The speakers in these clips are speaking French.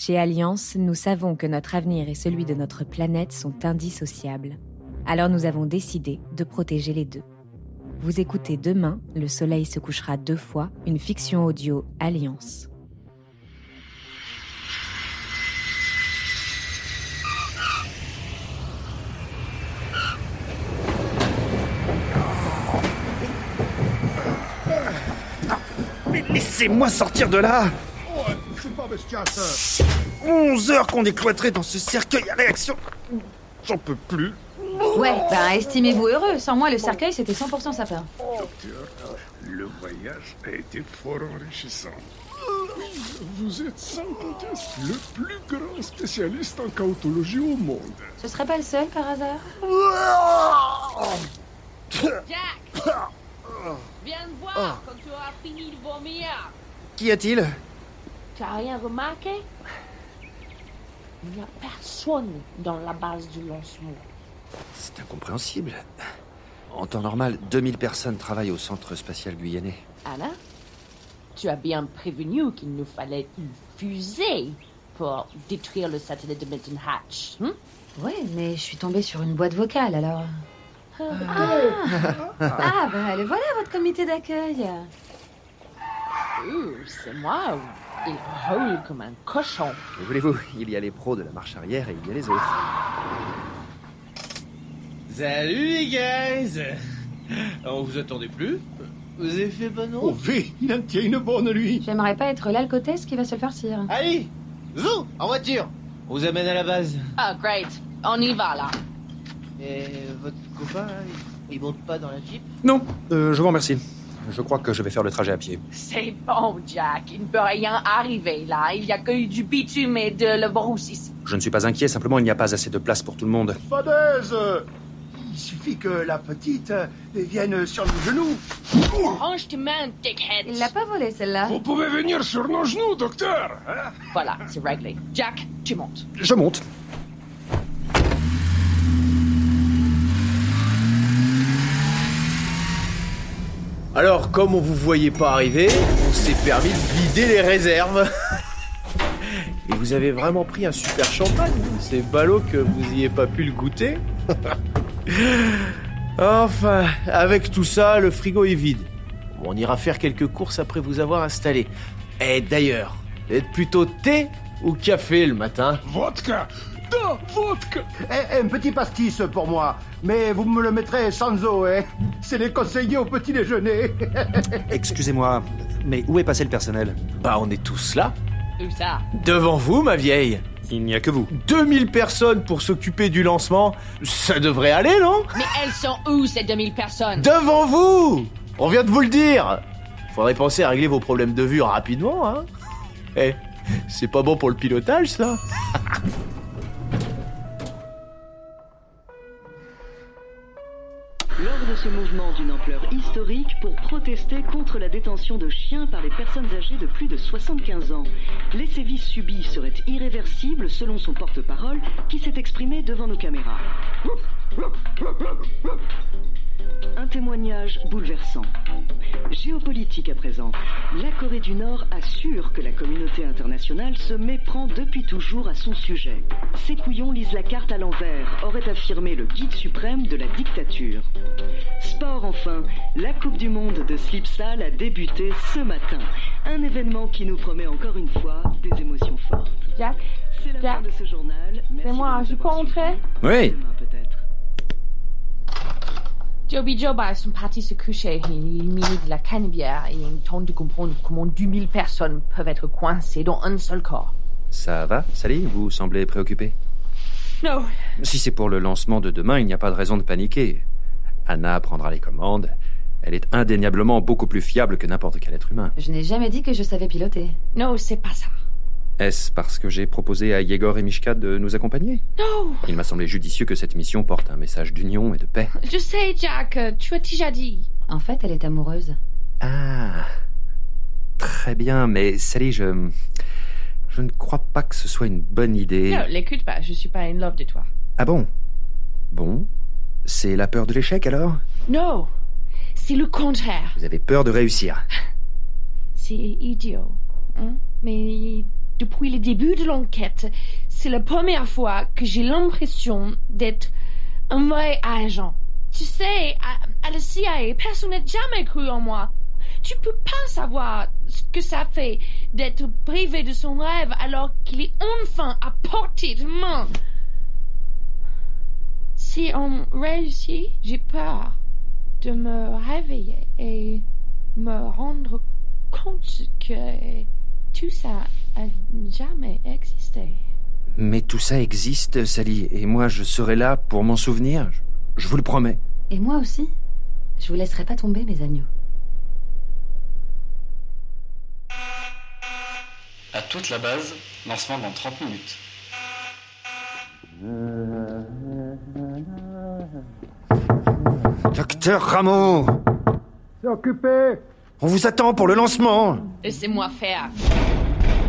Chez Alliance, nous savons que notre avenir et celui de notre planète sont indissociables. Alors nous avons décidé de protéger les deux. Vous écoutez demain, Le Soleil se couchera deux fois, une fiction audio Alliance. Mais laissez-moi sortir de là C'est pas bestial, ça 11 heures qu'on est cloîtré dans ce cercueil à réaction J'en peux plus Ouais, ben estimez-vous heureux. Sans moi, le cercueil, c'était 100% sapin. Le voyage a été fort enrichissant. Vous êtes sans conteste le plus grand spécialiste en chaotologie au monde. Ce serait pas le seul par hasard Jack Viens me voir quand tu auras fini de vomir. Qu'y a-t-il? Tu as rien remarqué? Il n'y a personne dans la base du lancement. C'est incompréhensible. En temps normal, 2000 personnes travaillent au centre spatial guyanais. Anna, tu as bien prévenu qu'il nous fallait une fusée pour détruire le satellite de Milton Hatch. hein? Ouais, mais je suis tombée sur une boîte vocale alors. Ah, ah bah le voilà votre comité d'accueil. Ouh, c'est moi. Il roule comme un cochon. Que voulez-vous Il y a les pros de la marche arrière et il y a les autres. Salut les guys On vous attendait plus Vous avez fait bon Oh, V, il en tient une bonne, lui J'aimerais pas être l'alcotesse qui va se le farcir. Allez Zou En voiture On vous amène à la base. Ah, great. On y va, là. Et votre copain, il monte pas dans la Jeep? Non, euh, je vous remercie. Je crois que je vais faire le trajet à pied. C'est bon, Jack. Il ne peut rien arriver, là. Il n'y a que du bitume et de la brousse ici. Je ne suis pas inquiet, simplement il n'y a pas assez de place pour tout le monde. Fadaise Il suffit que la petite vienne sur nos genoux. Range tes mains, dickhead. Il l'a pas volé celle-là. Vous pouvez venir sur nos genoux, docteur hein Voilà, c'est réglé. Jack, tu montes. Je monte. Alors, comme on vous voyait pas arriver, on s'est permis de vider les réserves. Et vous avez vraiment pris un super champagne. C'est ballot que vous ayez pas pu le goûter. enfin, avec tout ça, le frigo est vide. On ira faire quelques courses après vous avoir installé. Et d'ailleurs, êtes plutôt thé ou café le matin? Vodka Vodka Eh, Un petit pastis pour moi, mais vous me le mettrez sans eau, hein C'est les conseillers au petit déjeuner. Excusez-moi, mais où est passé le personnel? Bah, on est tous là. Où ça? Devant vous, ma vieille. Il n'y a que vous. 2000 personnes pour s'occuper du lancement. Ça devrait aller, non? Mais elles sont où, ces 2000 personnes? Devant vous On vient de vous le dire Faudrait penser à régler vos problèmes de vue rapidement, hein Eh, c'est pas bon pour le pilotage, ça mouvement d'une ampleur historique pour protester contre la détention de chiens par les personnes âgées de plus de 75 ans, les sévices subis seraient irréversibles selon son porte-parole qui s'est exprimé devant nos caméras. Un témoignage bouleversant. Géopolitique à présent. La Corée du Nord assure que la communauté internationale se méprend depuis toujours à son sujet. Ces couillons lisent la carte à l'envers, aurait affirmé le guide suprême de la dictature. Enfin, la Coupe du Monde de slipsal a débuté ce matin. Un événement qui nous promet encore une fois des émotions fortes. Jack C'est la Jack, fin de ce journal. C'est moi, je peux entrer. Oui. Joby Joe, bah, sont partis se coucher. Ils militent de la cannebière et ils tentent de comprendre comment 2000 personnes peuvent être coincées dans un seul corps. Ça va, Sally? Vous semblez préoccupé Non, Si c'est pour le lancement de demain, il n'y a pas de raison de paniquer. Anna prendra les commandes. Elle est indéniablement beaucoup plus fiable que n'importe quel être humain. Je n'ai jamais dit que je savais piloter. non, c'est pas ça. Est-ce parce que j'ai proposé à Yegor et Mishka de nous accompagner? Non, Il m'a semblé judicieux que cette mission porte un message d'union et de paix. je sais, Jack, tu as déjà dit. En fait, elle est amoureuse. Ah. Très bien, mais Sally, je. Je ne crois pas que ce soit une bonne idée. Non, l'écoute pas, je suis pas in love de toi. Ah bon? Bon. C'est la peur de l'échec alors Non, c'est le contraire. Vous avez peur de réussir. C'est idiot. hein? Mais depuis le début de l'enquête, c'est la première fois que j'ai l'impression d'être un vrai agent. Tu sais, à, à la CIA, personne n'a jamais cru en moi. Tu peux pas savoir ce que ça fait d'être privé de son rêve alors qu'il est enfin à portée de main. Si on réussit, j'ai peur de me réveiller et me rendre compte que tout ça a jamais existé. Mais tout ça existe, Sally, et moi je serai là pour m'en souvenir. Je, je vous le promets. Et moi aussi. Je vous laisserai pas tomber, mes agneaux. À toute la base, lancement dans 30 minutes. Docteur Rameau C'est occupé On vous attend pour le lancement Laissez-moi faire.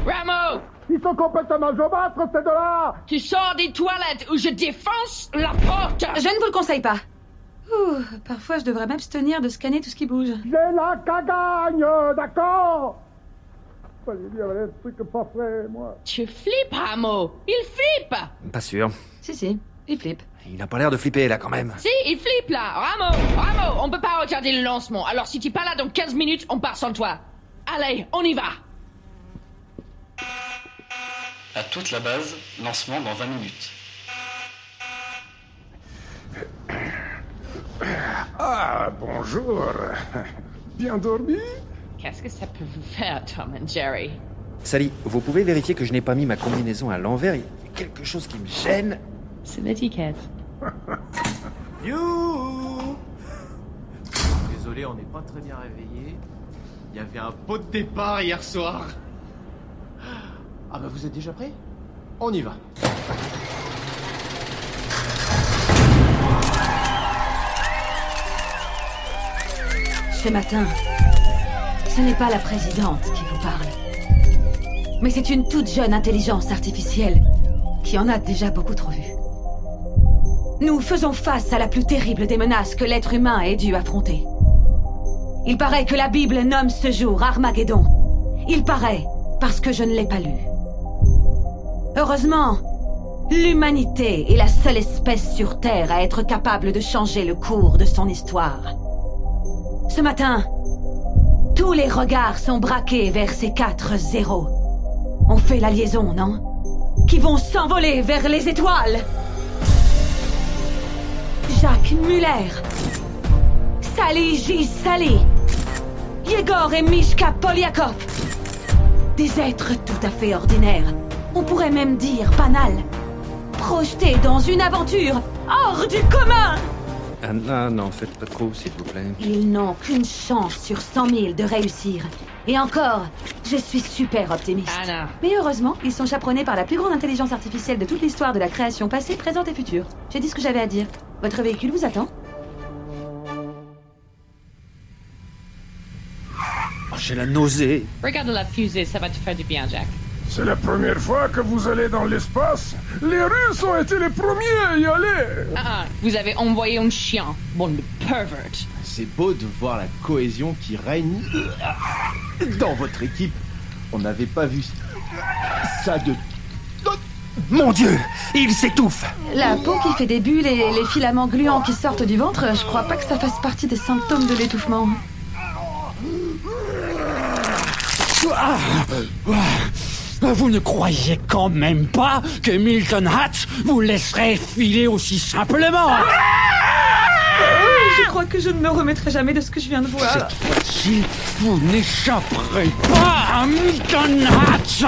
Rameau, Ils sont complètement jaumâtres, ces deux-là tu sors des toilettes ou je défonce la porte. Je ne vous le conseille pas. Ouh, parfois, je devrais m'abstenir de scanner tout ce qui bouge. J'ai la cagagne, d'accord trucs pas frais, moi. Tu flippes, Rameau. Il flippe. Pas sûr. Si, si, il flippe. Il a pas l'air de flipper là quand même. Si, il flippe là. Rameau, Rameau, on peut pas retarder le lancement. Alors si tu pas là dans 15 minutes, on part sans toi. Allez, on y va. À toute la base, lancement dans 20 minutes. Ah, bonjour. Bien dormi? Qu'est-ce que ça peut vous faire, Tom et Jerry? Sally, vous pouvez vérifier que je n'ai pas mis ma combinaison à l'envers Il y a quelque chose qui me gêne. C'est l'étiquette. Youhou Désolé, on n'est pas très bien réveillé. Il y avait un pot de départ hier soir. Ah bah vous êtes déjà prêts? On y va. Ce matin, ce n'est pas la présidente qui vous parle. Mais c'est une toute jeune intelligence artificielle qui en a déjà beaucoup trop vu. Nous faisons face à la plus terrible des menaces que l'être humain ait dû affronter. Il paraît que la Bible nomme ce jour Armageddon. Il paraît parce que je ne l'ai pas lu. Heureusement, l'humanité est la seule espèce sur Terre à être capable de changer le cours de son histoire. Ce matin, tous les regards sont braqués vers ces quatre zéros. On fait la liaison, non? Qui vont s'envoler vers les étoiles. Jacques Muller. Sally J. Sally. Yegor et Mishka Polyakov. Des êtres tout à fait ordinaires. On pourrait même dire banals. Projetés dans une aventure hors du commun. Anna, n'en faites pas trop, s'il vous plaît. Ils n'ont qu'une chance sur 100 000 de réussir. Et encore, je suis super optimiste. Anna. Mais heureusement, ils sont chaperonnés par la plus grande intelligence artificielle de toute l'histoire de la création passée, présente et future. J'ai dit ce que j'avais à dire. Votre véhicule vous attend Oh, J'ai la nausée. Regarde la fusée, ça va te faire du bien, Jack. C'est la première fois que vous allez dans l'espace Les Russes ont été les premiers à y aller Ah, ah, vous avez envoyé un chien. Bande de pervert. C'est beau de voir la cohésion qui règne dans votre équipe. On n'avait pas vu ça de... Mon Dieu Il s'étouffe La peau qui fait des bulles et les filaments gluants qui sortent du ventre, je crois pas que ça fasse partie des symptômes de l'étouffement. Vous ne croyez quand même pas que Milton Hatch vous laisserait filer aussi simplement. Je crois que je ne me remettrai jamais de ce que je viens de voir. Si vous n'échapperez pas à Milton Hatch.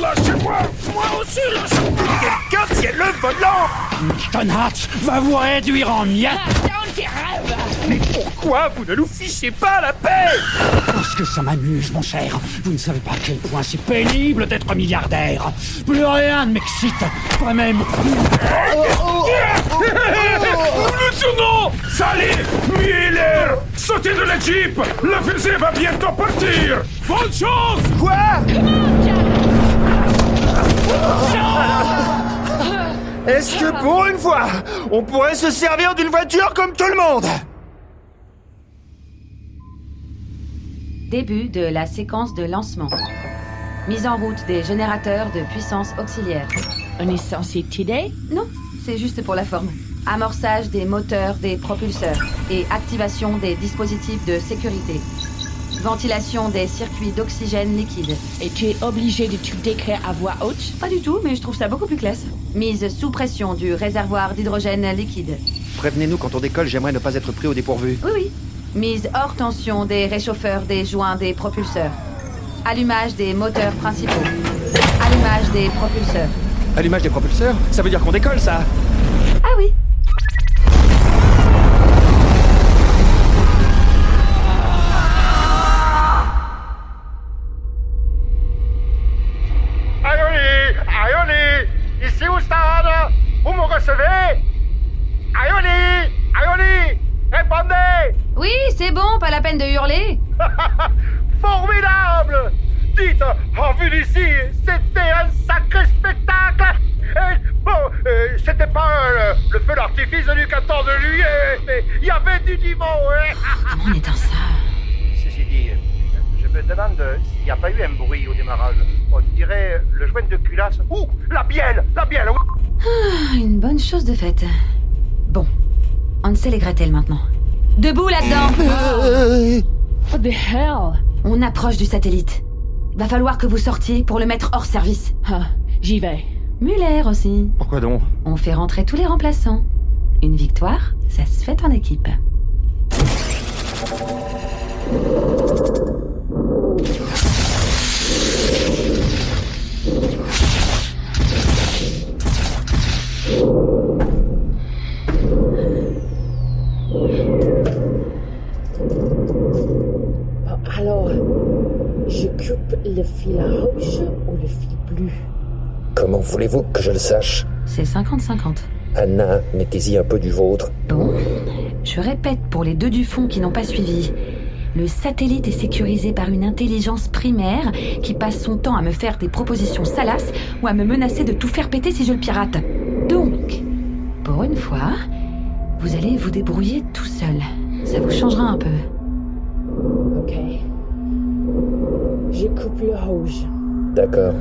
Lâchez-moi Moi aussi, lâchez-moi. Quelqu'un tienne le volant. Milton Hatch va vous réduire en miettes Pourquoi vous ne nous fichez pas la paix Parce que ça m'amuse, mon cher. Vous ne savez pas à quel point c'est pénible d'être milliardaire. Plus rien ne m'excite. Pas même... Lieutenant Sally Miller Sautez de la Jeep La fusée va bientôt partir. Bonne chance. Quoi? Est-ce que pour une fois, on pourrait se servir d'une voiture comme tout le monde? Début de la séquence de lancement. Mise en route des générateurs de puissance auxiliaire. On est censé t'aider Non, c'est juste pour la forme. Amorçage des moteurs des propulseurs et activation des dispositifs de sécurité. Ventilation des circuits d'oxygène liquide. Et tu es obligé de tout décrire à voix haute? Pas du tout, mais je trouve ça beaucoup plus classe. Mise sous pression du réservoir d'hydrogène liquide. Prévenez-nous quand on décolle, j'aimerais ne pas être pris au dépourvu. Oui, oui. Mise hors tension des réchauffeurs des joints des propulseurs. Allumage des moteurs principaux. Allumage des propulseurs. Allumage des propulseurs Ça veut dire qu'on décolle, ça Ah oui. Comment on éteint ça Ceci dit, je me demande s'il n'y a pas eu un bruit au démarrage. On dirait le joint de culasse. Ouh, la bielle La bielle, Ah, Une bonne chose de faite. Bon, on sait les Gretel maintenant. Debout là-dedans What the hell? On approche du satellite. Va falloir que vous sortiez pour le mettre hors service. Ah, J'y vais. Muller aussi. Pourquoi donc? On fait rentrer tous les remplaçants. Une victoire, ça se fait en équipe. Alors, je coupe le fil rouge ou le fil bleu? Comment voulez-vous que je le sache? C'est 50-50. Anna, mettez-y un peu du vôtre. Bon, je répète pour les deux du fond qui n'ont pas suivi. Le satellite est sécurisé par une intelligence primaire qui passe son temps à me faire des propositions salaces ou à me menacer de tout faire péter si je le pirate. Donc, pour une fois, vous allez vous débrouiller tout seul. Ça vous changera un peu. Ok. Je coupe le rouge. D'accord.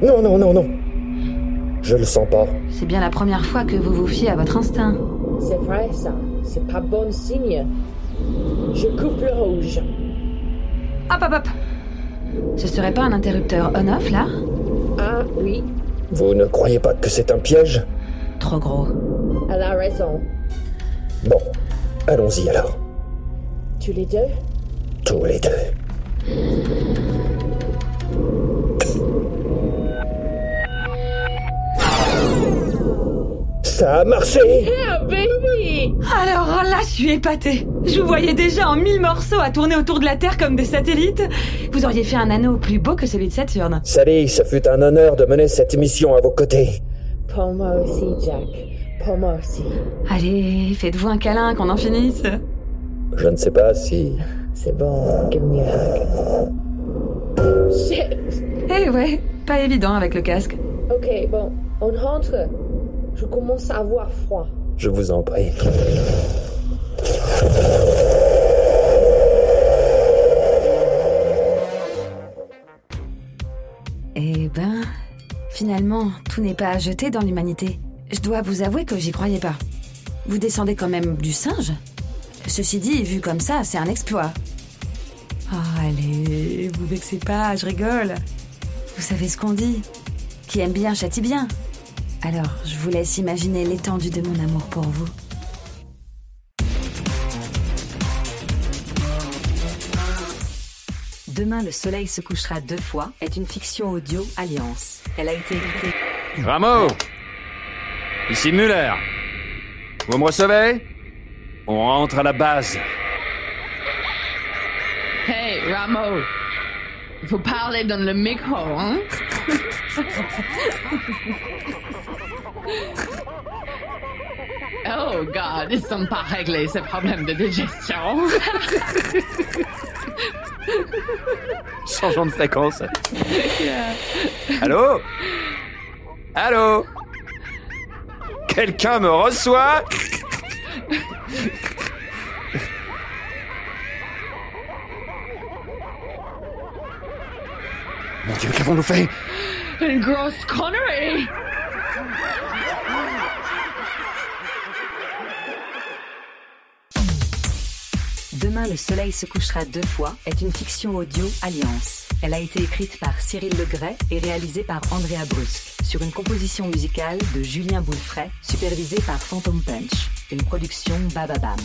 Non, non, non, non. Je le sens pas. C'est bien la première fois que vous vous fiez à votre instinct. C'est vrai ça. C'est pas bon signe. Je coupe le rouge. Hop, hop, hop Ce serait pas un interrupteur on-off là Ah oui, Vous ne croyez pas que c'est un piège Trop gros. elle a raison. Bon, allons-y alors. Tous les deux Tous les deux. Ça a marché Ah Alors là, je suis épatée. Je vous voyais déjà en mille morceaux à tourner autour de la Terre comme des satellites. Vous auriez fait un anneau plus beau que celui de Saturne. Sally, ce fut un honneur de mener cette mission à vos côtés. Pour moi aussi, Jack. Pour moi aussi. Allez, faites-vous un câlin qu'on en finisse. Je ne sais pas si... C'est bon, give me a hug. Shit Eh ouais, pas évident avec le casque. Ok, bon, on rentre. Je commence à avoir froid. Je vous en prie. Eh ben, finalement, tout n'est pas à jeter dans l'humanité. Je dois vous avouer que j'y croyais pas. Vous descendez quand même du singe Ceci dit, vu comme ça, c'est un exploit. Oh, allez, vous vexez pas, je rigole. Vous savez ce qu'on dit Qui aime bien châtie bien. Alors, je vous laisse imaginer l'étendue de mon amour pour vous. Demain, le soleil se couchera deux fois est une fiction audio Alliance. Elle a été écrite. Rameau Ici Muller. Vous me recevez? On rentre à la base. Hey, Ramo. Vous parlez dans le micro, hein? oh, God, ils sont pas réglés, ces problèmes de digestion. Changeons de fréquence. Allô? Allô? Quelqu'un me reçoit? Mon Dieu, qu'avons-nous fait? Une grosse connerie Demain, le soleil se couchera deux fois est une fiction audio Alliance. Elle a été écrite par Cyril Legray et réalisée par Andrea Brusque, sur une composition musicale de Julien Boulefray, supervisée par Phantom Punch, une production Bababam.